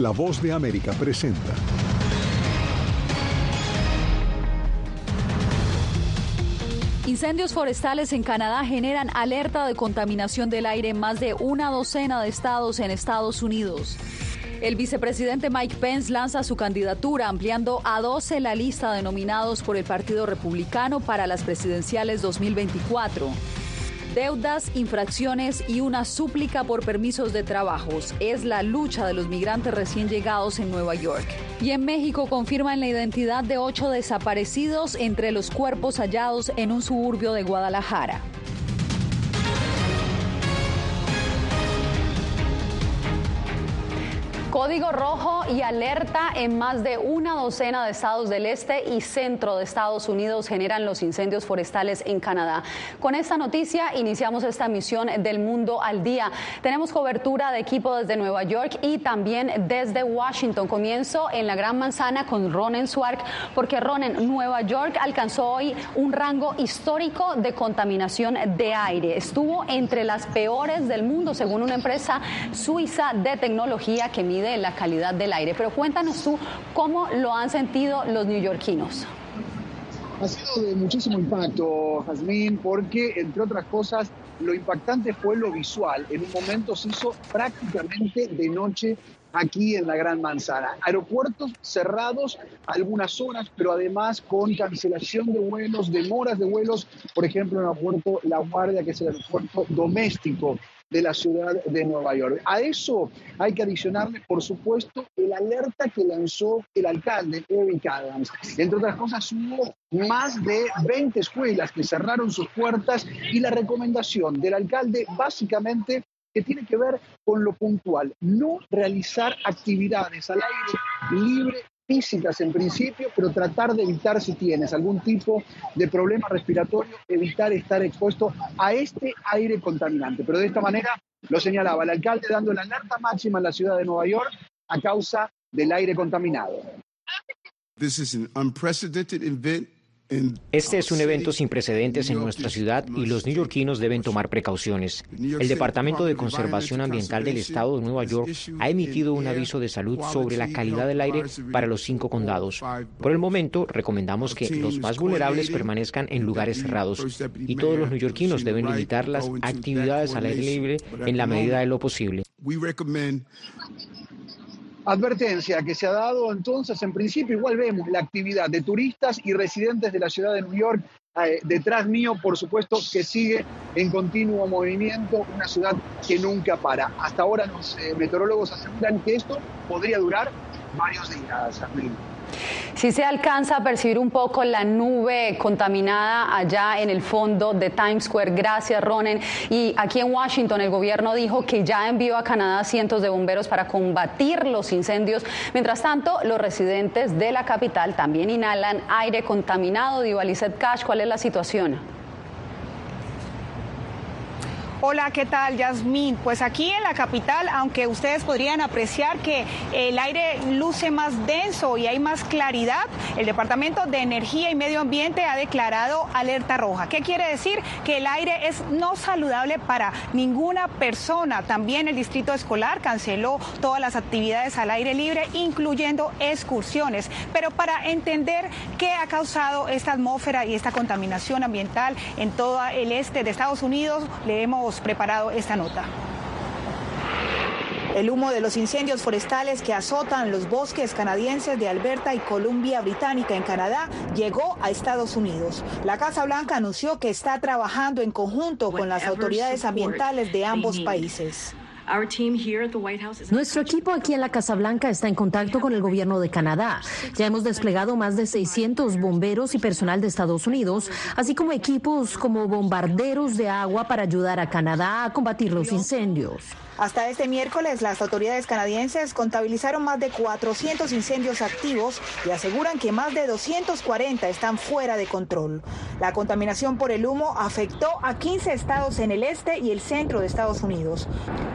La voz de América presenta. Incendios forestales en Canadá generan alerta de contaminación del aire en más de una docena de estados en Estados Unidos. El vicepresidente Mike Pence lanza su candidatura ampliando a 12 la lista de nominados por el Partido Republicano para las presidenciales 2024 deudas, infracciones y una súplica por permisos de trabajos. Es la lucha de los migrantes recién llegados en Nueva York. Y en México confirman la identidad de ocho desaparecidos entre los cuerpos hallados en un suburbio de Guadalajara. Código rojo y alerta en más de una docena de estados del este y centro de Estados Unidos generan los incendios forestales en Canadá. Con esta noticia iniciamos esta misión del mundo al día. Tenemos cobertura de equipo desde Nueva York y también desde Washington. Comienzo en la Gran Manzana con Ronen Swark, porque Ronen, Nueva York alcanzó hoy un rango histórico de contaminación de aire. Estuvo entre las peores del mundo, según una empresa suiza de tecnología que mide de la calidad del aire. Pero cuéntanos tú cómo lo han sentido los neoyorquinos. Ha sido de muchísimo impacto, Jazmín, porque, entre otras cosas, lo impactante fue lo visual. En un momento se hizo prácticamente de noche aquí en la Gran Manzana. Aeropuertos cerrados algunas horas, pero además con cancelación de vuelos, demoras de vuelos, por ejemplo, en el aeropuerto La Guardia, que es el aeropuerto doméstico de la ciudad de Nueva York. A eso hay que adicionarle, por supuesto, el alerta que lanzó el alcalde, Eric Adams. Entre otras cosas, hubo más de 20 escuelas que cerraron sus puertas y la recomendación del alcalde básicamente que tiene que ver con lo puntual, no realizar actividades al aire libre físicas en principio, pero tratar de evitar si tienes algún tipo de problema respiratorio, evitar estar expuesto a este aire contaminante. Pero de esta manera lo señalaba el alcalde dando la alerta máxima en la ciudad de Nueva York a causa del aire contaminado. This is an unprecedented event este es un evento sin precedentes en nuestra ciudad y los neoyorquinos deben tomar precauciones. El Departamento de Conservación Ambiental del Estado de Nueva York ha emitido un aviso de salud sobre la calidad del aire para los cinco condados. Por el momento, recomendamos que los más vulnerables permanezcan en lugares cerrados y todos los neoyorquinos deben limitar las actividades al aire libre en la medida de lo posible. Advertencia que se ha dado entonces, en principio, igual vemos la actividad de turistas y residentes de la ciudad de New York. Eh, detrás mío, por supuesto, que sigue en continuo movimiento, una ciudad que nunca para. Hasta ahora los eh, meteorólogos aseguran que esto podría durar varios días. Si se alcanza a percibir un poco la nube contaminada allá en el fondo de Times Square. Gracias, Ronen. Y aquí en Washington el gobierno dijo que ya envió a Canadá cientos de bomberos para combatir los incendios. Mientras tanto, los residentes de la capital también inhalan aire contaminado. Diva Cash, ¿cuál es la situación? Hola, ¿qué tal, Yasmín? Pues aquí en la capital, aunque ustedes podrían apreciar que el aire luce más denso y hay más claridad, el Departamento de Energía y Medio Ambiente ha declarado alerta roja. ¿Qué quiere decir? Que el aire es no saludable para ninguna persona. También el Distrito Escolar canceló todas las actividades al aire libre, incluyendo excursiones. Pero para entender qué ha causado esta atmósfera y esta contaminación ambiental en todo el este de Estados Unidos, le hemos preparado esta nota. El humo de los incendios forestales que azotan los bosques canadienses de Alberta y Columbia Británica en Canadá llegó a Estados Unidos. La Casa Blanca anunció que está trabajando en conjunto con las autoridades ambientales de ambos países. Nuestro equipo aquí en la Casa Blanca está en contacto con el gobierno de Canadá. Ya hemos desplegado más de 600 bomberos y personal de Estados Unidos, así como equipos como bombarderos de agua para ayudar a Canadá a combatir los incendios. Hasta este miércoles, las autoridades canadienses contabilizaron más de 400 incendios activos y aseguran que más de 240 están fuera de control. La contaminación por el humo afectó a 15 estados en el este y el centro de Estados Unidos.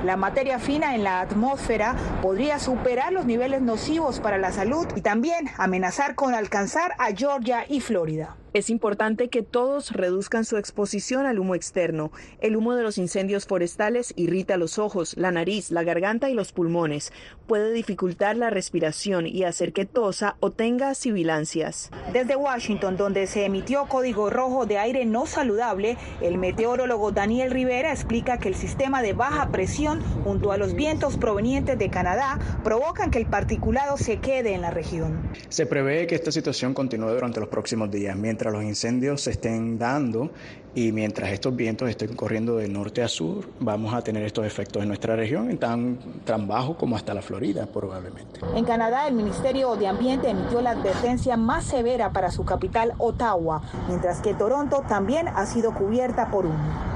La materia fina en la atmósfera podría superar los niveles nocivos para la salud y también amenazar con alcanzar a Georgia y Florida. Es importante que todos reduzcan su exposición al humo externo. El humo de los incendios forestales irrita los ojos, la nariz, la garganta y los pulmones. Puede dificultar la respiración y hacer que tosa o tenga sibilancias. Desde Washington, donde se emitió código rojo de aire no saludable, el meteorólogo Daniel Rivera explica que el sistema de baja presión junto a los vientos provenientes de Canadá provocan que el particulado se quede en la región. Se prevé que esta situación continúe durante los próximos días, mientras los incendios se estén dando y mientras estos vientos estén corriendo de norte a sur, vamos a tener estos efectos en nuestra región, tan, tan bajo como hasta la En Canadá, el Ministerio de Ambiente emitió la advertencia más severa para su capital, Ottawa, mientras que Toronto también ha sido cubierta por humo.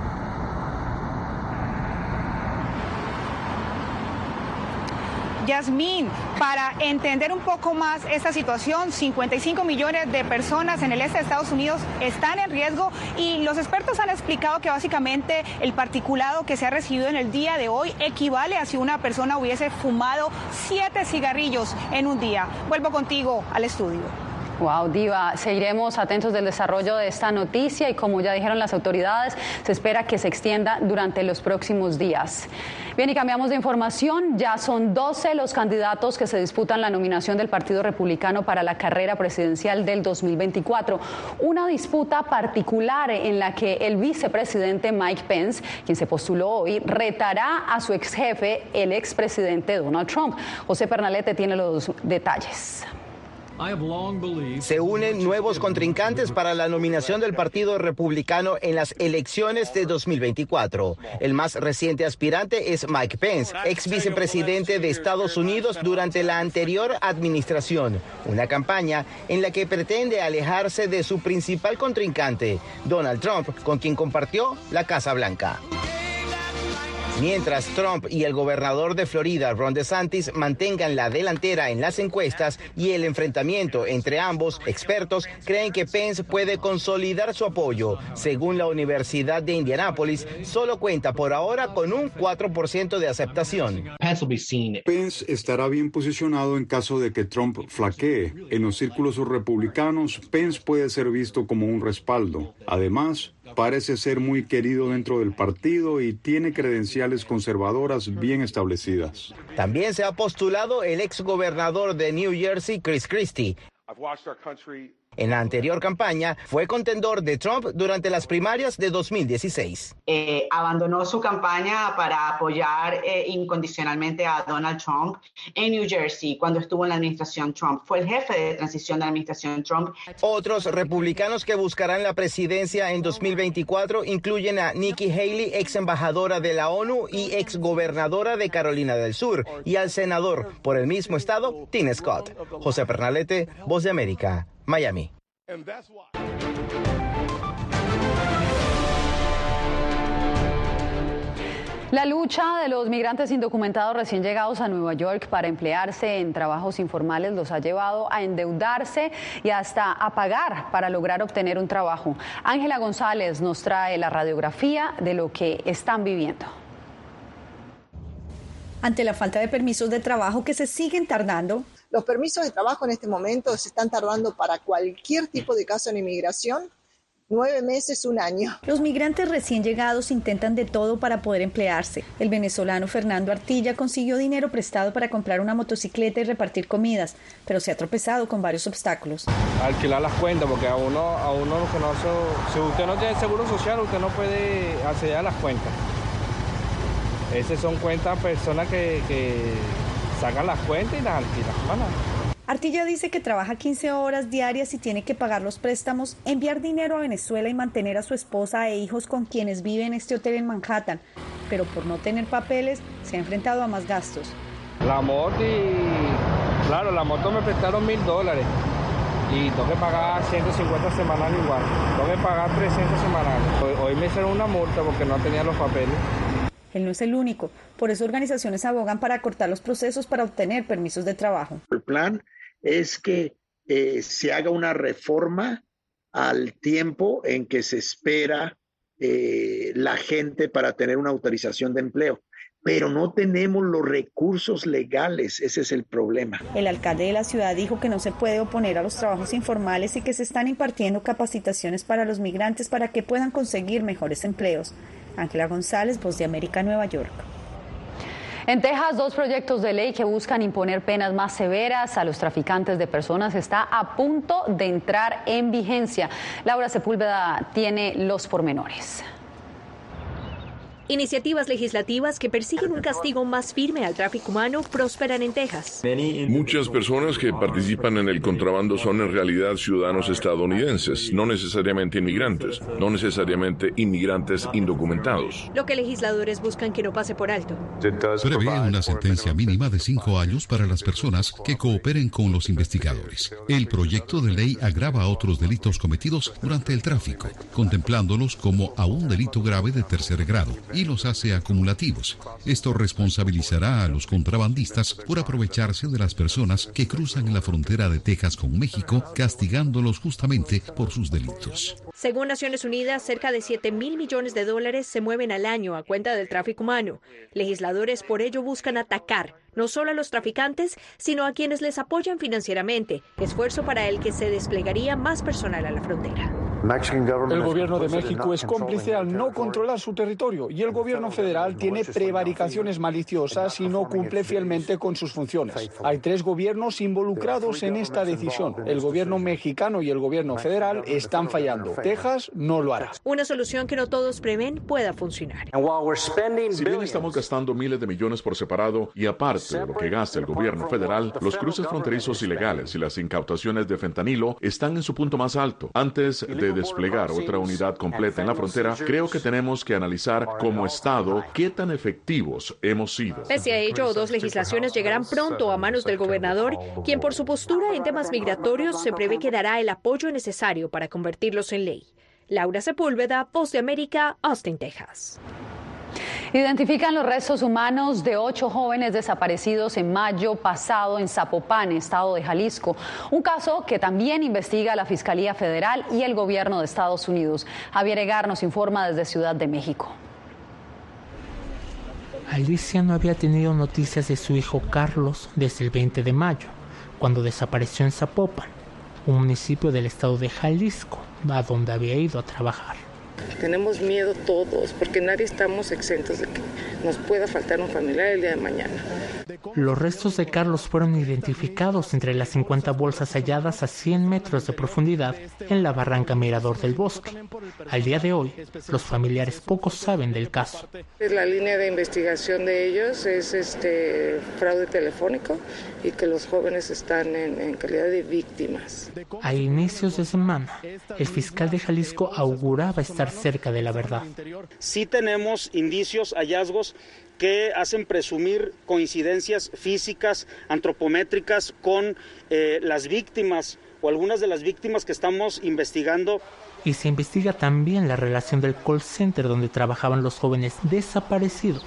Yasmín, para entender un poco más esta situación, 55 millones de personas en el este de Estados Unidos están en riesgo y los expertos han explicado que básicamente el particulado que se ha recibido en el día de hoy equivale a si una persona hubiese fumado siete cigarrillos en un día. Vuelvo contigo al estudio. Wow, Diva, seguiremos atentos del desarrollo de esta noticia y como ya dijeron las autoridades, se espera que se extienda durante los próximos días. Bien, y cambiamos de información. Ya son 12 los candidatos que se disputan la nominación del Partido Republicano para la carrera presidencial del 2024. Una disputa particular en la que el vicepresidente Mike Pence, quien se postuló hoy, retará a su ex jefe, el expresidente Donald Trump. José Pernalete tiene los detalles. Se unen nuevos contrincantes para la nominación del Partido Republicano en las elecciones de 2024. El más reciente aspirante es Mike Pence, ex vicepresidente de Estados Unidos durante la anterior administración. Una campaña en la que pretende alejarse de su principal contrincante, Donald Trump, con quien compartió la Casa Blanca. Mientras Trump y el gobernador de Florida, Ron DeSantis, mantengan la delantera en las encuestas y el enfrentamiento entre ambos, expertos creen que Pence puede consolidar su apoyo. Según la Universidad de Indianápolis, solo cuenta por ahora con un 4% de aceptación. Pence estará bien posicionado en caso de que Trump flaquee. En los círculos republicanos, Pence puede ser visto como un respaldo. Además, Parece ser muy querido dentro del partido y tiene credenciales conservadoras bien establecidas. También se ha postulado el ex gobernador de New Jersey, Chris Christie. En la anterior campaña fue contendor de Trump durante las primarias de 2016. Eh, abandonó su campaña para apoyar eh, incondicionalmente a Donald Trump en New Jersey cuando estuvo en la administración Trump. Fue el jefe de transición de la administración Trump. Otros republicanos que buscarán la presidencia en 2024 incluyen a Nikki Haley, ex embajadora de la ONU y ex gobernadora de Carolina del Sur, y al senador por el mismo estado, Tim Scott. José Pernalete, Voz de América. Miami. La lucha de los migrantes indocumentados recién llegados a Nueva York para emplearse en trabajos informales los ha llevado a endeudarse y hasta a pagar para lograr obtener un trabajo. Ángela González nos trae la radiografía de lo que están viviendo. Ante la falta de permisos de trabajo que se siguen tardando, los permisos de trabajo en este momento se están tardando para cualquier tipo de caso en inmigración nueve meses, un año. Los migrantes recién llegados intentan de todo para poder emplearse. El venezolano Fernando Artilla consiguió dinero prestado para comprar una motocicleta y repartir comidas, pero se ha tropezado con varios obstáculos. Alquilar las cuentas, porque a uno, a uno que no, si usted no tiene seguro social, usted no puede acceder a las cuentas. Esas son cuentas personas que, que sacan las cuentas y las alquilan. Artilla dice que trabaja 15 horas diarias y tiene que pagar los préstamos, enviar dinero a Venezuela y mantener a su esposa e hijos con quienes vive en este hotel en Manhattan. Pero por no tener papeles, se ha enfrentado a más gastos. La moto y... Claro, la moto me prestaron mil dólares y tengo que pagar 150 semanales igual. Tengo que pagar 300 semanales. Hoy, hoy me hicieron una multa porque no tenía los papeles. Él no es el único. Por eso organizaciones abogan para cortar los procesos para obtener permisos de trabajo. El plan es que eh, se haga una reforma al tiempo en que se espera eh, la gente para tener una autorización de empleo pero no tenemos los recursos legales, ese es el problema. El alcalde de la ciudad dijo que no se puede oponer a los trabajos informales y que se están impartiendo capacitaciones para los migrantes para que puedan conseguir mejores empleos. Ángela González, Voz de América, Nueva York. En Texas, dos proyectos de ley que buscan imponer penas más severas a los traficantes de personas está a punto de entrar en vigencia. Laura Sepúlveda tiene los pormenores. Iniciativas legislativas que persiguen un castigo más firme al tráfico humano prosperan en Texas. Muchas personas que participan en el contrabando son en realidad ciudadanos estadounidenses, no necesariamente inmigrantes, no necesariamente inmigrantes indocumentados. Lo que legisladores buscan que no pase por alto. Prevé una sentencia mínima de cinco años para las personas que cooperen con los investigadores. El proyecto de ley agrava otros delitos cometidos durante el tráfico, contemplándolos como a un delito grave de tercer grado y los hace acumulativos. Esto responsabilizará a los contrabandistas por aprovecharse de las personas que cruzan la frontera de Texas con México, castigándolos justamente por sus delitos. Según Naciones Unidas, cerca de 7 mil millones de dólares se mueven al año a cuenta del tráfico humano. Legisladores por ello buscan atacar no solo a los traficantes, sino a quienes les apoyan financieramente, esfuerzo para el que se desplegaría más personal a la frontera. El gobierno de México es cómplice al no controlar su territorio y el gobierno federal tiene prevaricaciones maliciosas y no cumple fielmente con sus funciones. Hay tres gobiernos involucrados en esta decisión. El gobierno mexicano y el gobierno federal están fallando. Texas no lo hará. Una solución que no todos prevén pueda funcionar. Si bien estamos gastando miles de millones por separado y aparte de lo que gasta el gobierno federal, los cruces fronterizos ilegales y las incautaciones de fentanilo están en su punto más alto. Antes de desplegar otra unidad completa en la frontera, creo que tenemos que analizar como Estado qué tan efectivos hemos sido. Pese a ello, dos legislaciones llegarán pronto a manos del gobernador, quien por su postura en temas migratorios se prevé que dará el apoyo necesario para convertirlos en ley. Laura Sepúlveda, Voz de América, Austin, Texas. Identifican los restos humanos de ocho jóvenes desaparecidos en mayo pasado en Zapopan, estado de Jalisco. Un caso que también investiga la Fiscalía Federal y el gobierno de Estados Unidos. Javier Egar nos informa desde Ciudad de México. Alicia no había tenido noticias de su hijo Carlos desde el 20 de mayo, cuando desapareció en Zapopan, un municipio del estado de Jalisco, a donde había ido a trabajar. Tenemos miedo todos porque nadie estamos exentos de que nos pueda faltar un familiar el día de mañana. Los restos de Carlos fueron identificados entre las 50 bolsas halladas a 100 metros de profundidad en la barranca Mirador del Bosque. Al día de hoy, los familiares pocos saben del caso. La línea de investigación de ellos es este fraude telefónico y que los jóvenes están en, en calidad de víctimas. A inicios de semana, el fiscal de Jalisco auguraba estar cerca de la verdad. Sí tenemos indicios, hallazgos que hacen presumir coincidencias físicas, antropométricas con eh, las víctimas o algunas de las víctimas que estamos investigando. Y se investiga también la relación del call center donde trabajaban los jóvenes desaparecidos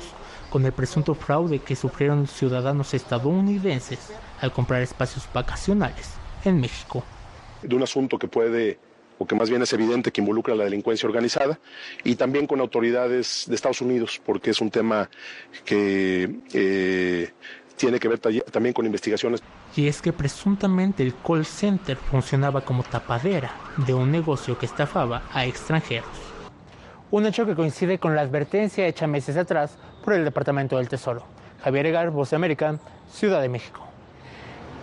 con el presunto fraude que sufrieron ciudadanos estadounidenses al comprar espacios vacacionales en México. De un asunto que puede o que más bien es evidente que involucra a la delincuencia organizada, y también con autoridades de Estados Unidos, porque es un tema que eh, tiene que ver también con investigaciones. Y es que presuntamente el call center funcionaba como tapadera de un negocio que estafaba a extranjeros. Un hecho que coincide con la advertencia hecha meses atrás por el Departamento del Tesoro. Javier Egar, Voz de América, Ciudad de México.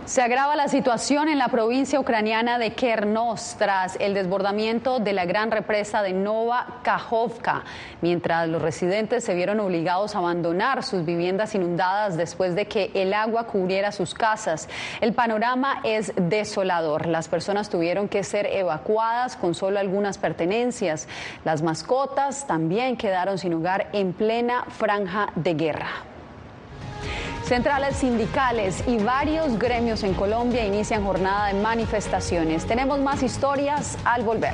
Se agrava la situación en la provincia ucraniana de Kernos tras el desbordamiento de la gran represa de Nova Kajovka, mientras los residentes se vieron obligados a abandonar sus viviendas inundadas después de que el agua cubriera sus casas. El panorama es desolador. Las personas tuvieron que ser evacuadas con solo algunas pertenencias. Las mascotas también quedaron sin hogar en plena franja de guerra. Centrales sindicales y varios gremios en Colombia inician jornada de manifestaciones. Tenemos más historias al volver.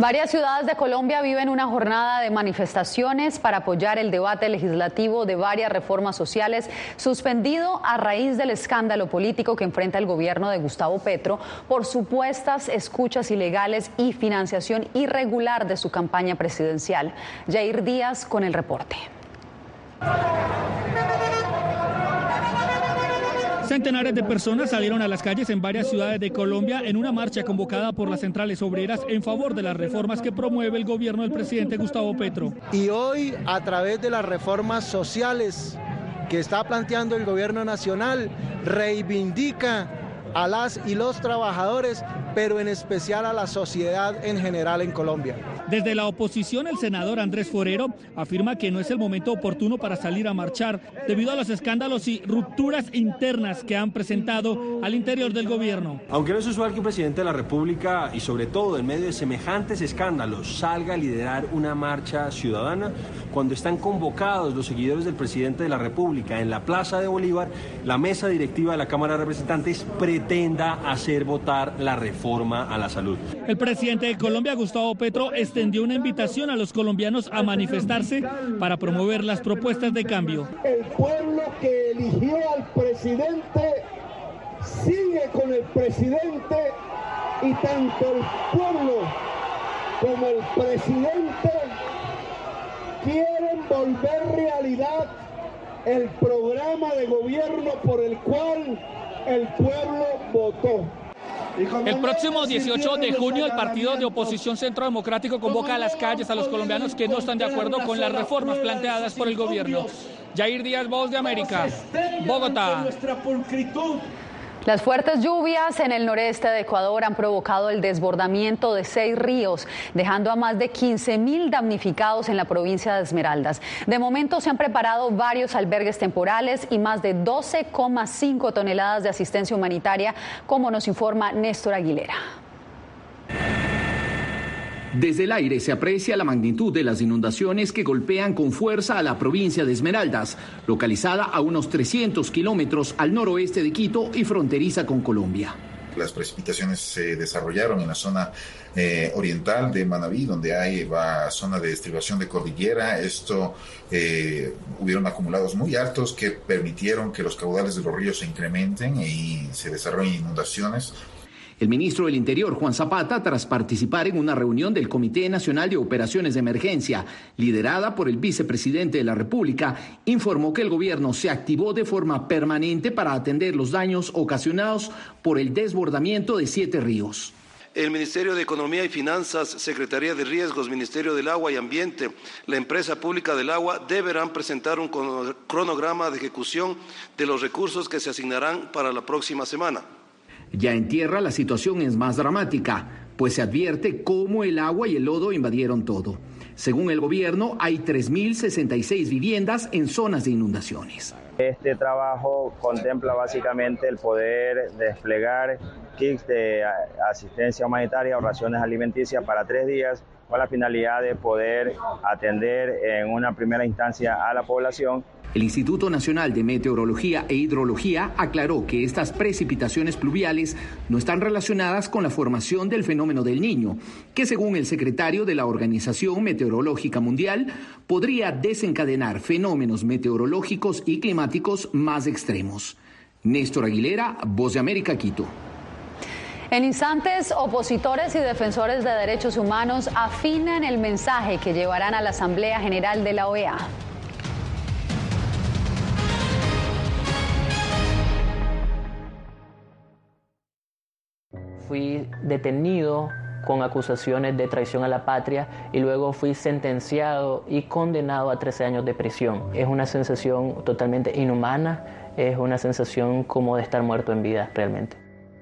Varias ciudades de Colombia viven una jornada de manifestaciones para apoyar el debate legislativo de varias reformas sociales suspendido a raíz del escándalo político que enfrenta el gobierno de Gustavo Petro por supuestas escuchas ilegales y financiación irregular de su campaña presidencial. Jair Díaz con el reporte. Centenares de personas salieron a las calles en varias ciudades de Colombia en una marcha convocada por las centrales obreras en favor de las reformas que promueve el gobierno del presidente Gustavo Petro. Y hoy, a través de las reformas sociales que está planteando el gobierno nacional, reivindica a las y los trabajadores, pero en especial a la sociedad en general en Colombia. Desde la oposición, el senador Andrés Forero afirma que no es el momento oportuno para salir a marchar debido a los escándalos y rupturas internas que han presentado al interior del gobierno. Aunque no es usual que un presidente de la República y sobre todo en medio de semejantes escándalos salga a liderar una marcha ciudadana, cuando están convocados los seguidores del presidente de la República en la Plaza de Bolívar, la mesa directiva de la Cámara de Representantes pretenda hacer votar la reforma a la salud. El presidente de Colombia, Gustavo Petro, extendió una invitación a los colombianos a manifestarse para promover las propuestas de cambio. El pueblo que eligió al presidente sigue con el presidente y tanto el pueblo como el presidente quieren volver realidad el programa de gobierno por el cual el pueblo votó. El próximo 18 de junio el partido de oposición Centro Democrático convoca a las calles a los colombianos que no están de acuerdo con las reformas planteadas por el gobierno. Jair Díaz, Voz de América, Bogotá. Las fuertes lluvias en el noreste de Ecuador han provocado el desbordamiento de seis ríos, dejando a más de 15 mil damnificados en la provincia de Esmeraldas. De momento se han preparado varios albergues temporales y más de 12,5 toneladas de asistencia humanitaria, como nos informa Néstor Aguilera. Desde el aire se aprecia la magnitud de las inundaciones que golpean con fuerza a la provincia de Esmeraldas, localizada a unos 300 kilómetros al noroeste de Quito y fronteriza con Colombia. Las precipitaciones se desarrollaron en la zona eh, oriental de Manabí, donde hay va, zona de estribación de cordillera. Esto eh, hubieron acumulados muy altos que permitieron que los caudales de los ríos se incrementen y se desarrollen inundaciones El ministro del Interior, Juan Zapata, tras participar en una reunión del Comité Nacional de Operaciones de Emergencia, liderada por el vicepresidente de la República, informó que el gobierno se activó de forma permanente para atender los daños ocasionados por el desbordamiento de siete ríos. El Ministerio de Economía y Finanzas, Secretaría de Riesgos, Ministerio del Agua y Ambiente, la Empresa Pública del Agua deberán presentar un cronograma de ejecución de los recursos que se asignarán para la próxima semana. Ya en tierra la situación es más dramática, pues se advierte cómo el agua y el lodo invadieron todo. Según el gobierno, hay 3.066 viviendas en zonas de inundaciones. Este trabajo contempla básicamente el poder desplegar kits de asistencia humanitaria o raciones alimenticias para tres días con la finalidad de poder atender en una primera instancia a la población el Instituto Nacional de Meteorología e Hidrología aclaró que estas precipitaciones pluviales no están relacionadas con la formación del fenómeno del niño, que según el secretario de la Organización Meteorológica Mundial podría desencadenar fenómenos meteorológicos y climáticos más extremos. Néstor Aguilera, Voz de América, Quito. En instantes, opositores y defensores de derechos humanos afinan el mensaje que llevarán a la Asamblea General de la OEA. fui detenido con acusaciones de traición a la patria y luego fui sentenciado y condenado a 13 años de prisión. Es una sensación totalmente inhumana, es una sensación como de estar muerto en vida realmente.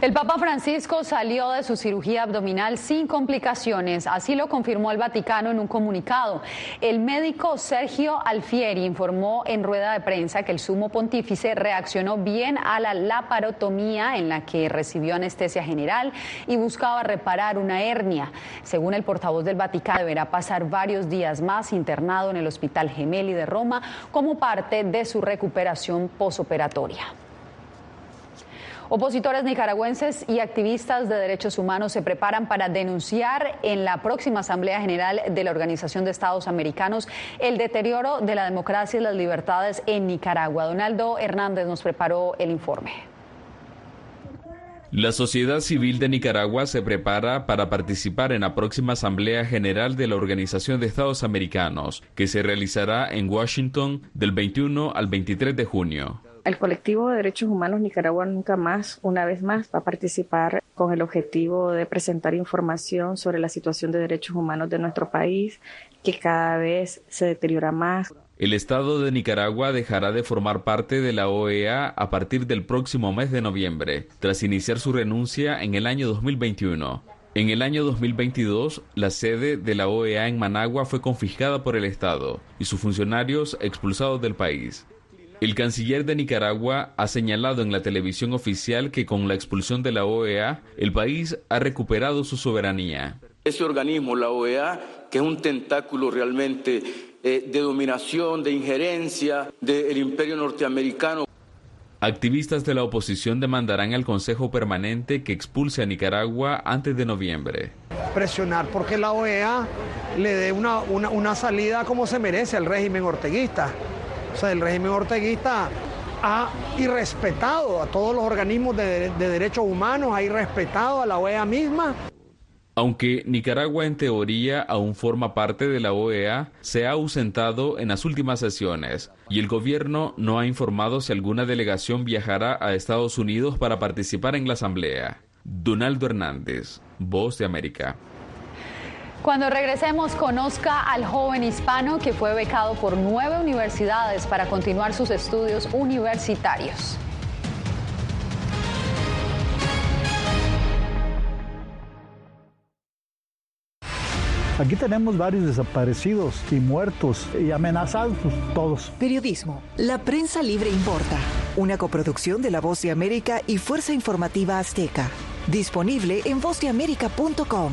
El Papa Francisco salió de su cirugía abdominal sin complicaciones, así lo confirmó el Vaticano en un comunicado. El médico Sergio Alfieri informó en rueda de prensa que el sumo pontífice reaccionó bien a la laparotomía en la que recibió anestesia general y buscaba reparar una hernia. Según el portavoz del Vaticano, deberá pasar varios días más internado en el Hospital Gemelli de Roma como parte de su recuperación posoperatoria. Opositores nicaragüenses y activistas de derechos humanos se preparan para denunciar en la próxima Asamblea General de la Organización de Estados Americanos el deterioro de la democracia y las libertades en Nicaragua. Donaldo Hernández nos preparó el informe. La sociedad civil de Nicaragua se prepara para participar en la próxima Asamblea General de la Organización de Estados Americanos, que se realizará en Washington del 21 al 23 de junio. El colectivo de derechos humanos Nicaragua nunca más, una vez más, va a participar con el objetivo de presentar información sobre la situación de derechos humanos de nuestro país, que cada vez se deteriora más. El Estado de Nicaragua dejará de formar parte de la OEA a partir del próximo mes de noviembre, tras iniciar su renuncia en el año 2021. En el año 2022, la sede de la OEA en Managua fue confiscada por el Estado y sus funcionarios expulsados del país. El canciller de Nicaragua ha señalado en la televisión oficial que con la expulsión de la OEA, el país ha recuperado su soberanía. Ese organismo, la OEA, que es un tentáculo realmente eh, de dominación, de injerencia del imperio norteamericano. Activistas de la oposición demandarán al Consejo Permanente que expulse a Nicaragua antes de noviembre. Presionar porque la OEA le dé una, una, salida como se merece al régimen orteguista. O sea, el régimen orteguista ha irrespetado a todos los organismos de, de derechos humanos, ha irrespetado a la OEA misma aunque Nicaragua en teoría aún forma parte de la OEA, se ha ausentado en las últimas sesiones y el gobierno no ha informado si alguna delegación viajará a Estados Unidos para participar en la asamblea. Donaldo Hernández, Voz de América. Cuando regresemos, conozca al joven hispano que fue becado por nueve universidades para continuar sus estudios universitarios. Aquí tenemos varios desaparecidos y muertos y amenazados todos. Periodismo. La prensa libre importa. Una coproducción de La Voz de América y Fuerza Informativa Azteca. Disponible en vozdeamerica.com.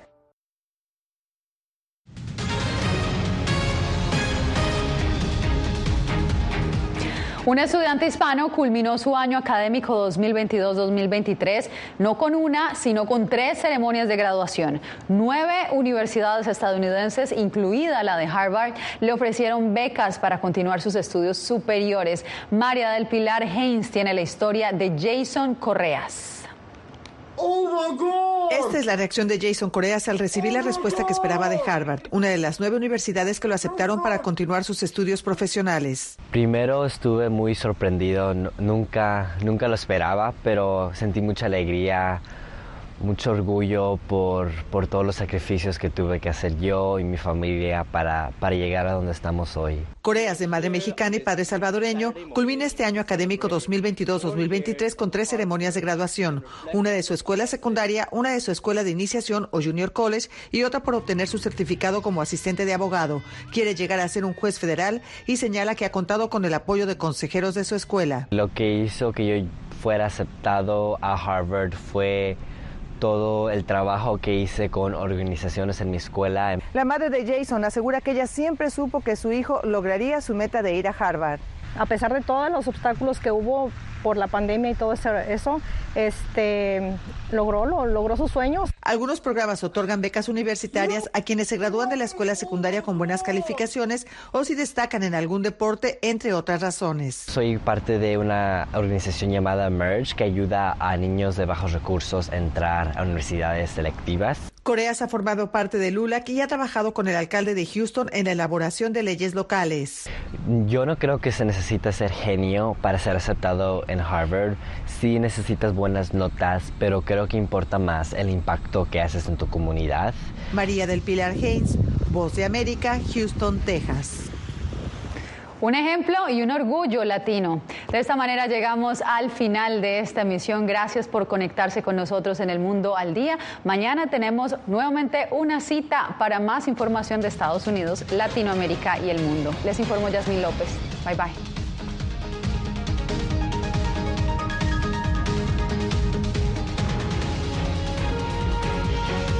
Un estudiante hispano culminó su año académico 2022-2023 no con una, sino con tres ceremonias de graduación. Nueve universidades estadounidenses, incluida la de Harvard, le ofrecieron becas para continuar sus estudios superiores. María del Pilar Haynes tiene la historia de Jason Correas. Oh Esta es la reacción de Jason Coreas al recibir la respuesta que esperaba de Harvard, una de las nueve universidades que lo aceptaron para continuar sus estudios profesionales. Primero estuve muy sorprendido, nunca, nunca lo esperaba, pero sentí mucha alegría mucho orgullo por, por, todos los sacrificios que tuve que hacer yo y mi familia para, para llegar a donde estamos hoy. Coreas, de madre mexicana y padre salvadoreño, culmina este año académico 2022-2023 con tres ceremonias de graduación, una de su escuela secundaria, una de su escuela de iniciación o junior college y otra por obtener su certificado como asistente de abogado. Quiere llegar a ser un juez federal y señala que ha contado con el apoyo de consejeros de su escuela. Lo que hizo que yo fuera aceptado a Harvard fue todo el trabajo que hice con organizaciones en mi escuela. La madre de Jason asegura que ella siempre supo que su hijo lograría su meta de ir a Harvard. A pesar de todos los obstáculos que hubo por la pandemia y todo eso, este, logró, logró sus sueños. Algunos programas otorgan becas universitarias a quienes se gradúan de la escuela secundaria con buenas calificaciones o si destacan en algún deporte, entre otras razones. Soy parte de una organización llamada Merge que ayuda a niños de bajos recursos a entrar a universidades selectivas. Coreas ha formado parte de LULAC y ha trabajado con el alcalde de Houston en la elaboración de leyes locales. Yo no creo que se necesita ser genio para ser aceptado en Harvard. Sí necesitas buenas notas, pero creo que importa más el impacto que haces en tu comunidad. María del Pilar Haynes, Voz de América, Houston, Texas. Un ejemplo y un orgullo latino. De esta manera llegamos al final de esta emisión. Gracias por conectarse con nosotros en el Mundo al Día. Mañana tenemos nuevamente una cita para más información de Estados Unidos, Latinoamérica y el mundo. Les informo Yasmín López. Bye bye.